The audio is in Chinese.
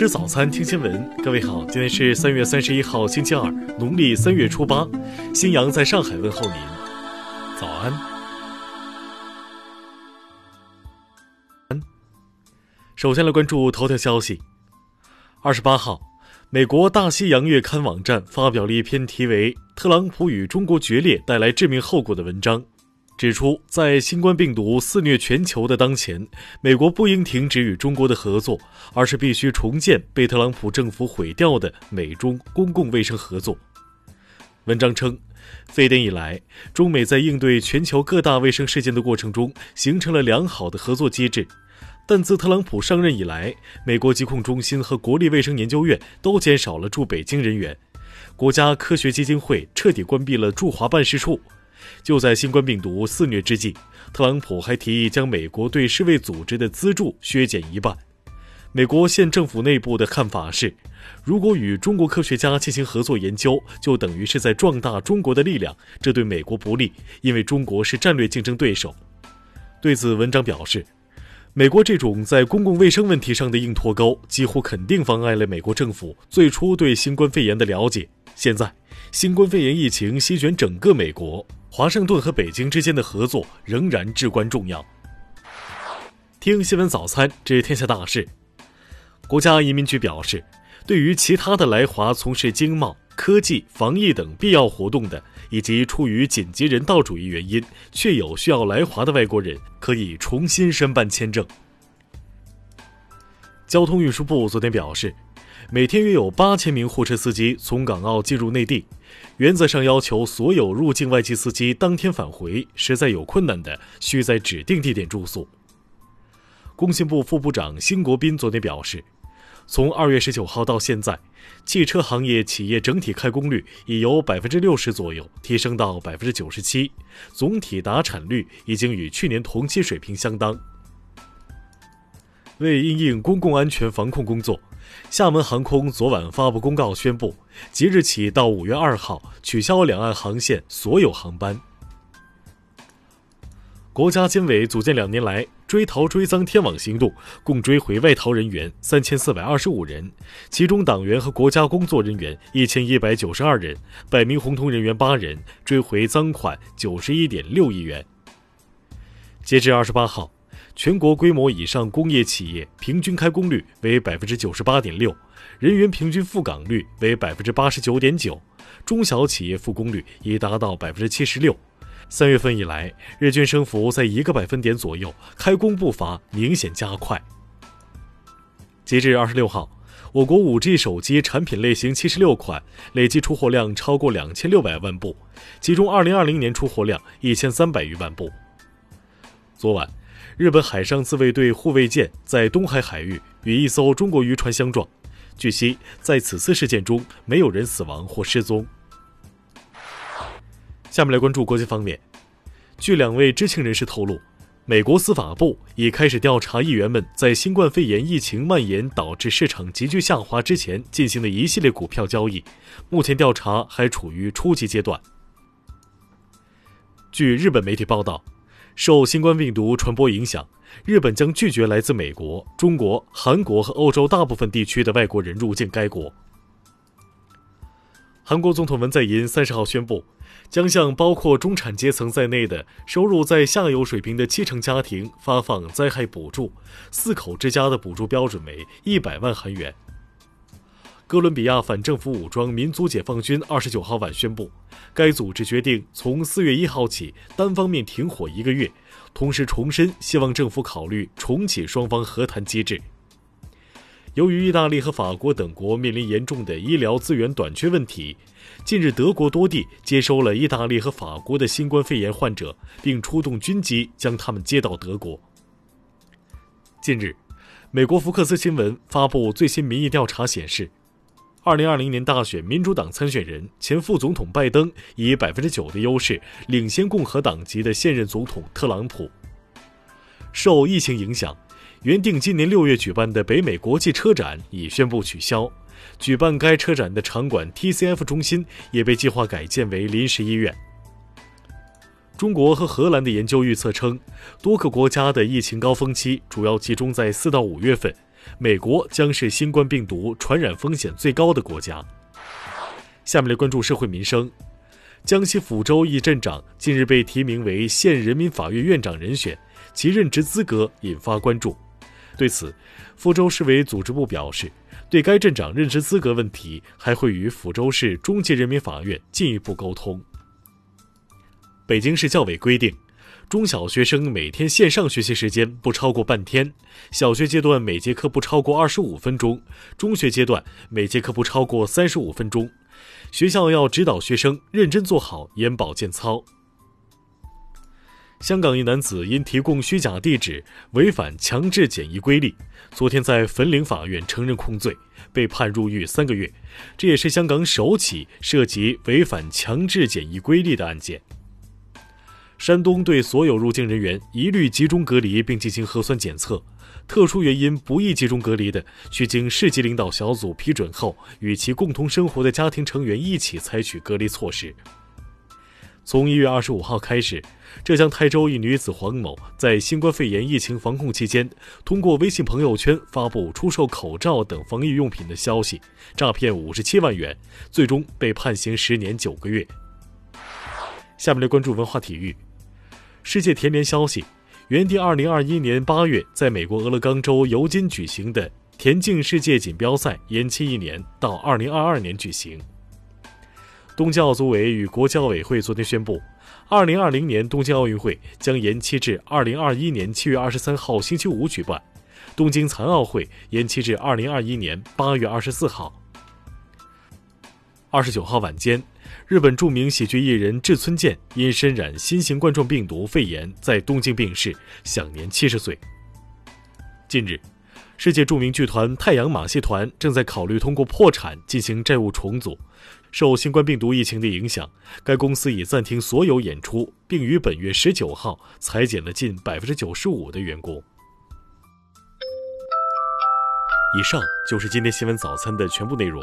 吃早餐，听新闻。各位好，今天是三月三十一号，星期二，农历三月初八。新阳在上海问候您，早安。首先来关注头条消息。二十八号，美国《大西洋月刊》网站发表了一篇题为《特朗普与中国决裂带来致命后果》的文章。指出，在新冠病毒肆虐全球的当前，美国不应停止与中国的合作，而是必须重建被特朗普政府毁掉的美中公共卫生合作。文章称，非典以来，中美在应对全球各大卫生事件的过程中形成了良好的合作机制，但自特朗普上任以来，美国疾控中心和国立卫生研究院都减少了驻北京人员，国家科学基金会彻底关闭了驻华办事处。就在新冠病毒肆虐之际，特朗普还提议将美国对世卫组织的资助削减一半。美国现政府内部的看法是，如果与中国科学家进行合作研究，就等于是在壮大中国的力量，这对美国不利，因为中国是战略竞争对手。对此，文章表示，美国这种在公共卫生问题上的硬脱钩，几乎肯定妨碍了美国政府最初对新冠肺炎的了解。现在，新冠肺炎疫情席卷整个美国。华盛顿和北京之间的合作仍然至关重要。听新闻早餐知天下大事。国家移民局表示，对于其他的来华从事经贸、科技、防疫等必要活动的，以及出于紧急人道主义原因确有需要来华的外国人，可以重新申办签证。交通运输部昨天表示。每天约有八千名货车司机从港澳进入内地，原则上要求所有入境外籍司机当天返回，实在有困难的，需在指定地点住宿。工信部副部长辛国斌昨天表示，从二月十九号到现在，汽车行业企业整体开工率已由百分之六十左右提升到百分之九十七，总体达产率已经与去年同期水平相当。为应应公共安全防控工作。厦门航空昨晚发布公告，宣布即日起到五月二号取消两岸航线所有航班。国家监委组建两年来追逃追赃天网行动，共追回外逃人员三千四百二十五人，其中党员和国家工作人员一千一百九十二人，百名红通人员八人，追回赃款九十一点六亿元。截至二十八号。全国规模以上工业企业平均开工率为百分之九十八点六，人员平均赴岗率为百分之八十九点九，中小企业复工率已达到百分之七十六。三月份以来，日均升幅在一个百分点左右，开工步伐明显加快。截至二十六号，我国五 G 手机产品类型七十六款，累计出货量超过两千六百万部，其中二零二零年出货量一千三百余万部。昨晚。日本海上自卫队护卫舰在东海海域与一艘中国渔船相撞，据悉，在此次事件中没有人死亡或失踪。下面来关注国际方面，据两位知情人士透露，美国司法部已开始调查议员们在新冠肺炎疫情蔓延导致市场急剧下滑之前进行的一系列股票交易，目前调查还处于初级阶段。据日本媒体报道。受新冠病毒传播影响，日本将拒绝来自美国、中国、韩国和欧洲大部分地区的外国人入境该国。韩国总统文在寅三十号宣布，将向包括中产阶层在内的收入在下游水平的七成家庭发放灾害补助，四口之家的补助标准为一百万韩元。哥伦比亚反政府武装民族解放军二十九号晚宣布，该组织决定从四月一号起单方面停火一个月，同时重申希望政府考虑重启双方和谈机制。由于意大利和法国等国面临严重的医疗资源短缺问题，近日德国多地接收了意大利和法国的新冠肺炎患者，并出动军机将他们接到德国。近日，美国福克斯新闻发布最新民意调查显示。二零二零年大选，民主党参选人前副总统拜登以百分之九的优势领先共和党籍的现任总统特朗普。受疫情影响，原定今年六月举办的北美国际车展已宣布取消，举办该车展的场馆 TCF 中心也被计划改建为临时医院。中国和荷兰的研究预测称，多个国家的疫情高峰期主要集中在四到五月份。美国将是新冠病毒传染风险最高的国家。下面来关注社会民生。江西抚州一镇长近日被提名为县人民法院院长人选，其任职资格引发关注。对此，抚州市委组织部表示，对该镇长任职资格问题，还会与抚州市中级人民法院进一步沟通。北京市教委规定，中小学生每天线上学习时间不超过半天，小学阶段每节课不超过二十五分钟，中学阶段每节课不超过三十五分钟。学校要指导学生认真做好眼保健操。香港一男子因提供虚假地址，违反强制检疫规例，昨天在粉岭法院承认控罪，被判入狱三个月。这也是香港首起涉及违反强制检疫规例的案件。山东对所有入境人员一律集中隔离并进行核酸检测。特殊原因不宜集中隔离的，需经市级领导小组批准后，与其共同生活的家庭成员一起采取隔离措施。从一月二十五号开始，浙江台州一女子黄某在新冠肺炎疫情防控期间，通过微信朋友圈发布出售口罩等防疫用品的消息，诈骗五十七万元，最终被判刑十年九个月。下面来关注文化体育，世界田联消息。原定二零二一年八月在美国俄勒冈州尤金举行的田径世界锦标赛延期一年，到二零二二年举行。东京奥组委与国际奥委会昨天宣布，二零二零年东京奥运会将延期至二零二一年七月二十三号星期五举办，东京残奥会延期至二零二一年八月二十四号。二十九号晚间。日本著名喜剧艺人志村健因身染新型冠状病毒肺炎，在东京病逝，享年七十岁。近日，世界著名剧团太阳马戏团正在考虑通过破产进行债务重组。受新冠病毒疫情的影响，该公司已暂停所有演出，并于本月十九号裁减了近百分之九十五的员工。以上就是今天新闻早餐的全部内容。